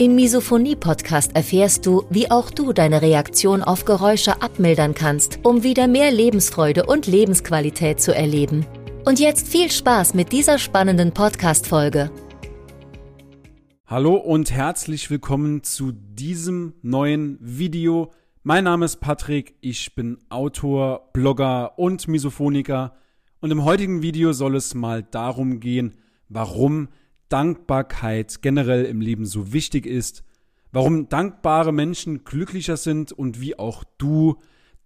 Im Misophonie-Podcast erfährst du, wie auch du deine Reaktion auf Geräusche abmildern kannst, um wieder mehr Lebensfreude und Lebensqualität zu erleben. Und jetzt viel Spaß mit dieser spannenden Podcast-Folge. Hallo und herzlich willkommen zu diesem neuen Video. Mein Name ist Patrick, ich bin Autor, Blogger und Misophoniker. Und im heutigen Video soll es mal darum gehen, warum Dankbarkeit generell im Leben so wichtig ist, warum dankbare Menschen glücklicher sind und wie auch du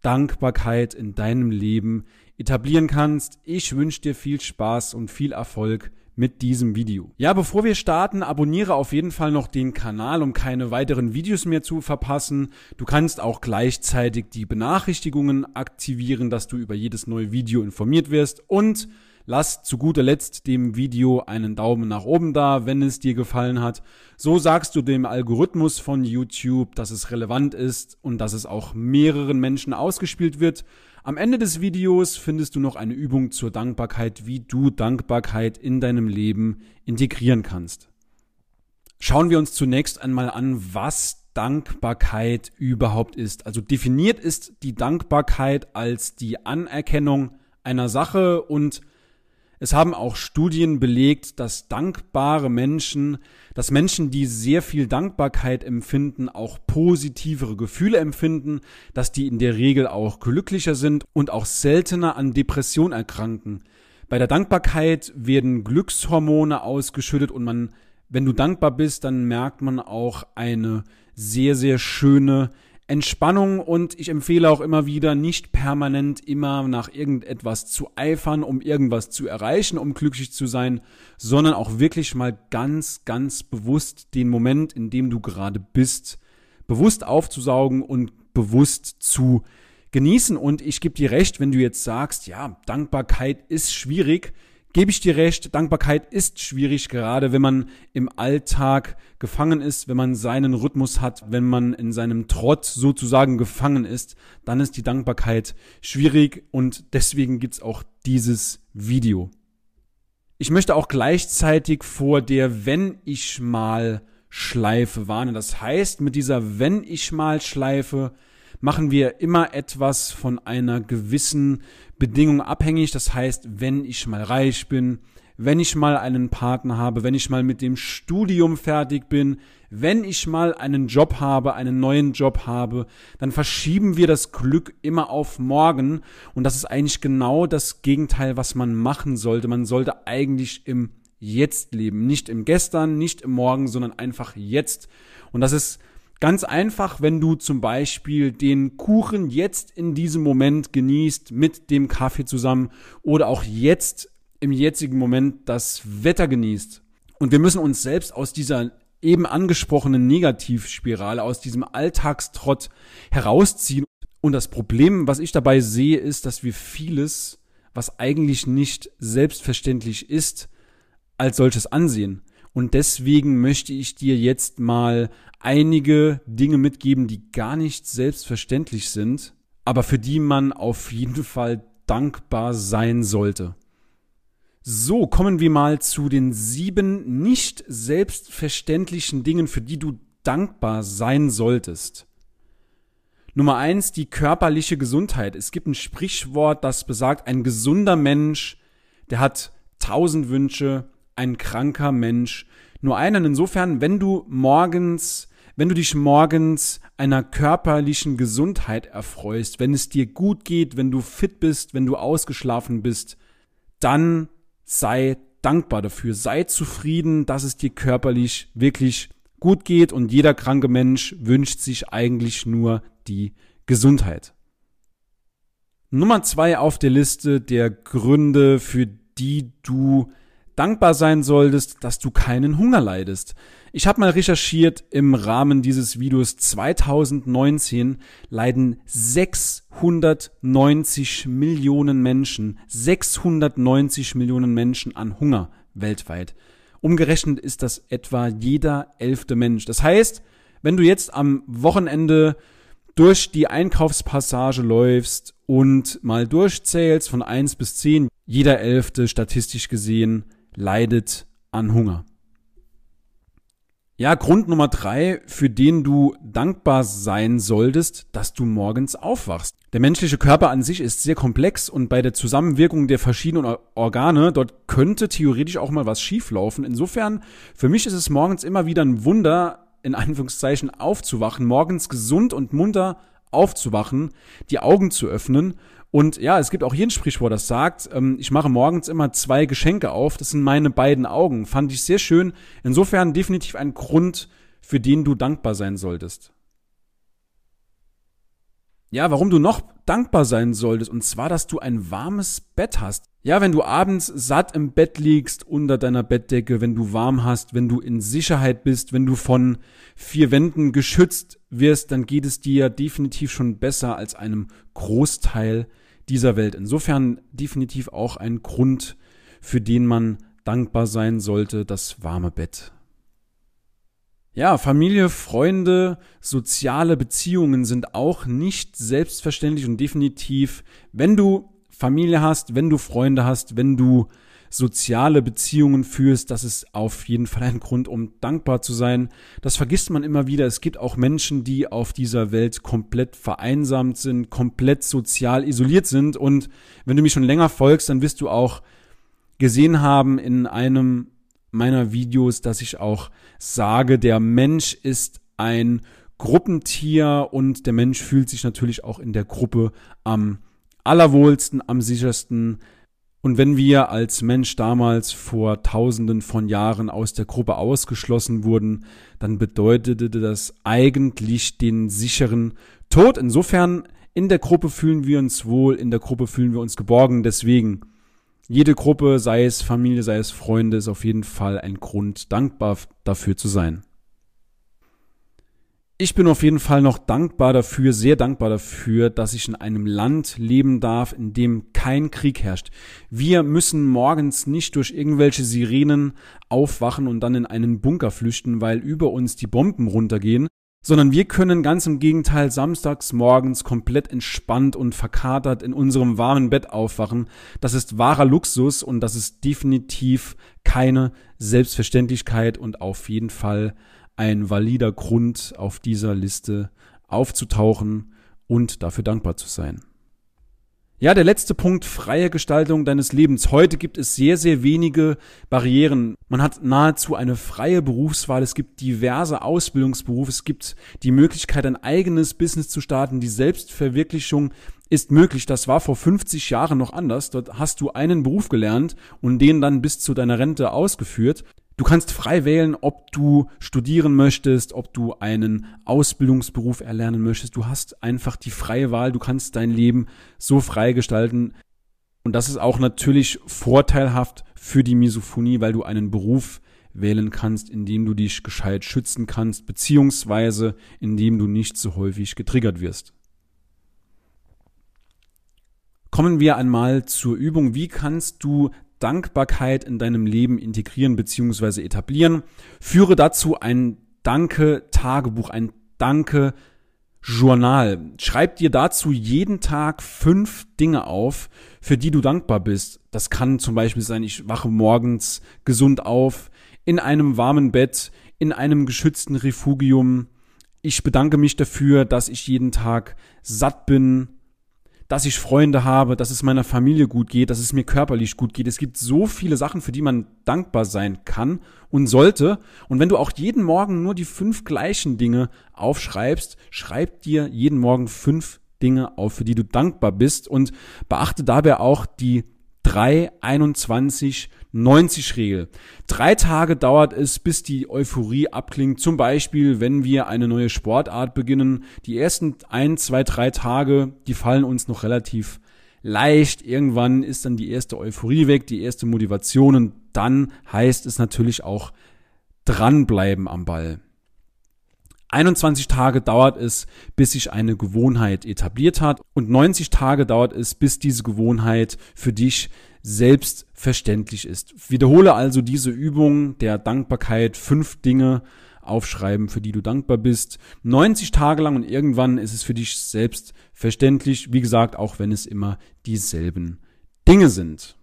Dankbarkeit in deinem Leben etablieren kannst. Ich wünsche dir viel Spaß und viel Erfolg mit diesem Video. Ja, bevor wir starten, abonniere auf jeden Fall noch den Kanal, um keine weiteren Videos mehr zu verpassen. Du kannst auch gleichzeitig die Benachrichtigungen aktivieren, dass du über jedes neue Video informiert wirst und Lass zu guter Letzt dem Video einen Daumen nach oben da, wenn es dir gefallen hat. So sagst du dem Algorithmus von YouTube, dass es relevant ist und dass es auch mehreren Menschen ausgespielt wird. Am Ende des Videos findest du noch eine Übung zur Dankbarkeit, wie du Dankbarkeit in deinem Leben integrieren kannst. Schauen wir uns zunächst einmal an, was Dankbarkeit überhaupt ist. Also definiert ist die Dankbarkeit als die Anerkennung einer Sache und es haben auch Studien belegt, dass dankbare Menschen, dass Menschen, die sehr viel Dankbarkeit empfinden, auch positivere Gefühle empfinden, dass die in der Regel auch glücklicher sind und auch seltener an Depression erkranken. Bei der Dankbarkeit werden Glückshormone ausgeschüttet und man, wenn du dankbar bist, dann merkt man auch eine sehr, sehr schöne Entspannung und ich empfehle auch immer wieder, nicht permanent immer nach irgendetwas zu eifern, um irgendwas zu erreichen, um glücklich zu sein, sondern auch wirklich mal ganz, ganz bewusst den Moment, in dem du gerade bist, bewusst aufzusaugen und bewusst zu genießen. Und ich gebe dir recht, wenn du jetzt sagst, ja, Dankbarkeit ist schwierig, gebe ich dir recht, Dankbarkeit ist schwierig, gerade wenn man im Alltag gefangen ist, wenn man seinen Rhythmus hat, wenn man in seinem Trott sozusagen gefangen ist, dann ist die Dankbarkeit schwierig und deswegen gibt's auch dieses Video. Ich möchte auch gleichzeitig vor der Wenn ich mal Schleife warnen. Das heißt, mit dieser Wenn ich mal Schleife machen wir immer etwas von einer gewissen Bedingung abhängig. Das heißt, wenn ich mal reich bin, wenn ich mal einen Partner habe, wenn ich mal mit dem Studium fertig bin, wenn ich mal einen Job habe, einen neuen Job habe, dann verschieben wir das Glück immer auf morgen. Und das ist eigentlich genau das Gegenteil, was man machen sollte. Man sollte eigentlich im Jetzt leben. Nicht im Gestern, nicht im Morgen, sondern einfach jetzt. Und das ist Ganz einfach, wenn du zum Beispiel den Kuchen jetzt in diesem Moment genießt mit dem Kaffee zusammen oder auch jetzt im jetzigen Moment das Wetter genießt. Und wir müssen uns selbst aus dieser eben angesprochenen Negativspirale, aus diesem Alltagstrott herausziehen. Und das Problem, was ich dabei sehe, ist, dass wir vieles, was eigentlich nicht selbstverständlich ist, als solches ansehen. Und deswegen möchte ich dir jetzt mal einige Dinge mitgeben, die gar nicht selbstverständlich sind, aber für die man auf jeden Fall dankbar sein sollte. So, kommen wir mal zu den sieben nicht selbstverständlichen Dingen, für die du dankbar sein solltest. Nummer eins, die körperliche Gesundheit. Es gibt ein Sprichwort, das besagt, ein gesunder Mensch, der hat tausend Wünsche, ein kranker Mensch nur einen. Insofern, wenn du morgens, wenn du dich morgens einer körperlichen Gesundheit erfreust, wenn es dir gut geht, wenn du fit bist, wenn du ausgeschlafen bist, dann sei dankbar dafür. Sei zufrieden, dass es dir körperlich wirklich gut geht und jeder kranke Mensch wünscht sich eigentlich nur die Gesundheit. Nummer zwei auf der Liste der Gründe, für die du dankbar sein solltest, dass du keinen Hunger leidest. Ich habe mal recherchiert, im Rahmen dieses Videos 2019 leiden 690 Millionen Menschen, 690 Millionen Menschen an Hunger weltweit. Umgerechnet ist das etwa jeder elfte Mensch. Das heißt, wenn du jetzt am Wochenende durch die Einkaufspassage läufst und mal durchzählst von eins bis zehn, jeder elfte statistisch gesehen leidet an Hunger. Ja, Grund Nummer drei, für den du dankbar sein solltest, dass du morgens aufwachst. Der menschliche Körper an sich ist sehr komplex und bei der Zusammenwirkung der verschiedenen Organe, dort könnte theoretisch auch mal was schieflaufen. Insofern, für mich ist es morgens immer wieder ein Wunder, in Anführungszeichen aufzuwachen, morgens gesund und munter aufzuwachen, die Augen zu öffnen und ja, es gibt auch hier ein Sprichwort, das sagt, ähm, ich mache morgens immer zwei Geschenke auf. Das sind meine beiden Augen. Fand ich sehr schön. Insofern definitiv ein Grund, für den du dankbar sein solltest. Ja, warum du noch dankbar sein solltest, und zwar, dass du ein warmes Bett hast. Ja, wenn du abends satt im Bett liegst, unter deiner Bettdecke, wenn du warm hast, wenn du in Sicherheit bist, wenn du von vier Wänden geschützt wirst, dann geht es dir definitiv schon besser als einem Großteil dieser Welt. Insofern definitiv auch ein Grund, für den man dankbar sein sollte, das warme Bett. Ja, Familie, Freunde, soziale Beziehungen sind auch nicht selbstverständlich und definitiv, wenn du Familie hast, wenn du Freunde hast, wenn du soziale Beziehungen führst, das ist auf jeden Fall ein Grund, um dankbar zu sein. Das vergisst man immer wieder. Es gibt auch Menschen, die auf dieser Welt komplett vereinsamt sind, komplett sozial isoliert sind. Und wenn du mich schon länger folgst, dann wirst du auch gesehen haben in einem meiner Videos, dass ich auch sage, der Mensch ist ein Gruppentier und der Mensch fühlt sich natürlich auch in der Gruppe am allerwohlsten, am sichersten, und wenn wir als Mensch damals vor tausenden von Jahren aus der Gruppe ausgeschlossen wurden, dann bedeutete das eigentlich den sicheren Tod. Insofern in der Gruppe fühlen wir uns wohl, in der Gruppe fühlen wir uns geborgen. Deswegen jede Gruppe, sei es Familie, sei es Freunde, ist auf jeden Fall ein Grund, dankbar dafür zu sein. Ich bin auf jeden Fall noch dankbar dafür, sehr dankbar dafür, dass ich in einem Land leben darf, in dem kein Krieg herrscht. Wir müssen morgens nicht durch irgendwelche Sirenen aufwachen und dann in einen Bunker flüchten, weil über uns die Bomben runtergehen, sondern wir können ganz im Gegenteil samstags morgens komplett entspannt und verkatert in unserem warmen Bett aufwachen. Das ist wahrer Luxus und das ist definitiv keine Selbstverständlichkeit und auf jeden Fall ein valider Grund, auf dieser Liste aufzutauchen und dafür dankbar zu sein. Ja, der letzte Punkt, freie Gestaltung deines Lebens. Heute gibt es sehr, sehr wenige Barrieren. Man hat nahezu eine freie Berufswahl. Es gibt diverse Ausbildungsberufe. Es gibt die Möglichkeit, ein eigenes Business zu starten. Die Selbstverwirklichung ist möglich. Das war vor 50 Jahren noch anders. Dort hast du einen Beruf gelernt und den dann bis zu deiner Rente ausgeführt. Du kannst frei wählen, ob du studieren möchtest, ob du einen Ausbildungsberuf erlernen möchtest. Du hast einfach die freie Wahl. Du kannst dein Leben so frei gestalten. Und das ist auch natürlich vorteilhaft für die Misophonie, weil du einen Beruf wählen kannst, in dem du dich gescheit schützen kannst, beziehungsweise in dem du nicht so häufig getriggert wirst. Kommen wir einmal zur Übung. Wie kannst du Dankbarkeit in deinem Leben integrieren bzw. etablieren. Führe dazu ein Danke-Tagebuch, ein Danke-Journal. Schreib dir dazu jeden Tag fünf Dinge auf, für die du dankbar bist. Das kann zum Beispiel sein, ich wache morgens gesund auf, in einem warmen Bett, in einem geschützten Refugium. Ich bedanke mich dafür, dass ich jeden Tag satt bin, dass ich Freunde habe, dass es meiner Familie gut geht, dass es mir körperlich gut geht. Es gibt so viele Sachen, für die man dankbar sein kann und sollte. Und wenn du auch jeden Morgen nur die fünf gleichen Dinge aufschreibst, schreib dir jeden Morgen fünf Dinge auf, für die du dankbar bist und beachte dabei auch die 3, 21, 90 Regel. Drei Tage dauert es, bis die Euphorie abklingt. Zum Beispiel, wenn wir eine neue Sportart beginnen. Die ersten ein, zwei, drei Tage, die fallen uns noch relativ leicht. Irgendwann ist dann die erste Euphorie weg, die erste Motivation und dann heißt es natürlich auch dranbleiben am Ball. 21 Tage dauert es, bis sich eine Gewohnheit etabliert hat und 90 Tage dauert es, bis diese Gewohnheit für dich selbstverständlich ist. Wiederhole also diese Übung der Dankbarkeit, fünf Dinge aufschreiben, für die du dankbar bist, 90 Tage lang und irgendwann ist es für dich selbstverständlich, wie gesagt, auch wenn es immer dieselben Dinge sind.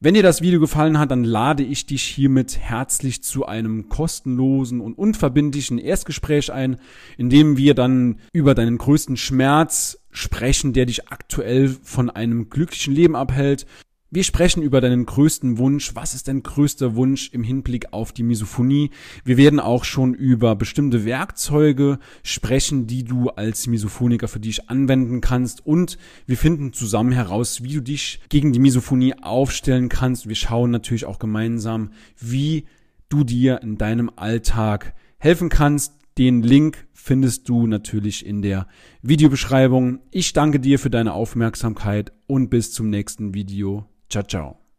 Wenn dir das Video gefallen hat, dann lade ich dich hiermit herzlich zu einem kostenlosen und unverbindlichen Erstgespräch ein, in dem wir dann über deinen größten Schmerz sprechen, der dich aktuell von einem glücklichen Leben abhält, wir sprechen über deinen größten Wunsch. Was ist dein größter Wunsch im Hinblick auf die Misophonie? Wir werden auch schon über bestimmte Werkzeuge sprechen, die du als Misophoniker für dich anwenden kannst. Und wir finden zusammen heraus, wie du dich gegen die Misophonie aufstellen kannst. Wir schauen natürlich auch gemeinsam, wie du dir in deinem Alltag helfen kannst. Den Link findest du natürlich in der Videobeschreibung. Ich danke dir für deine Aufmerksamkeit und bis zum nächsten Video. Ciao, ciao.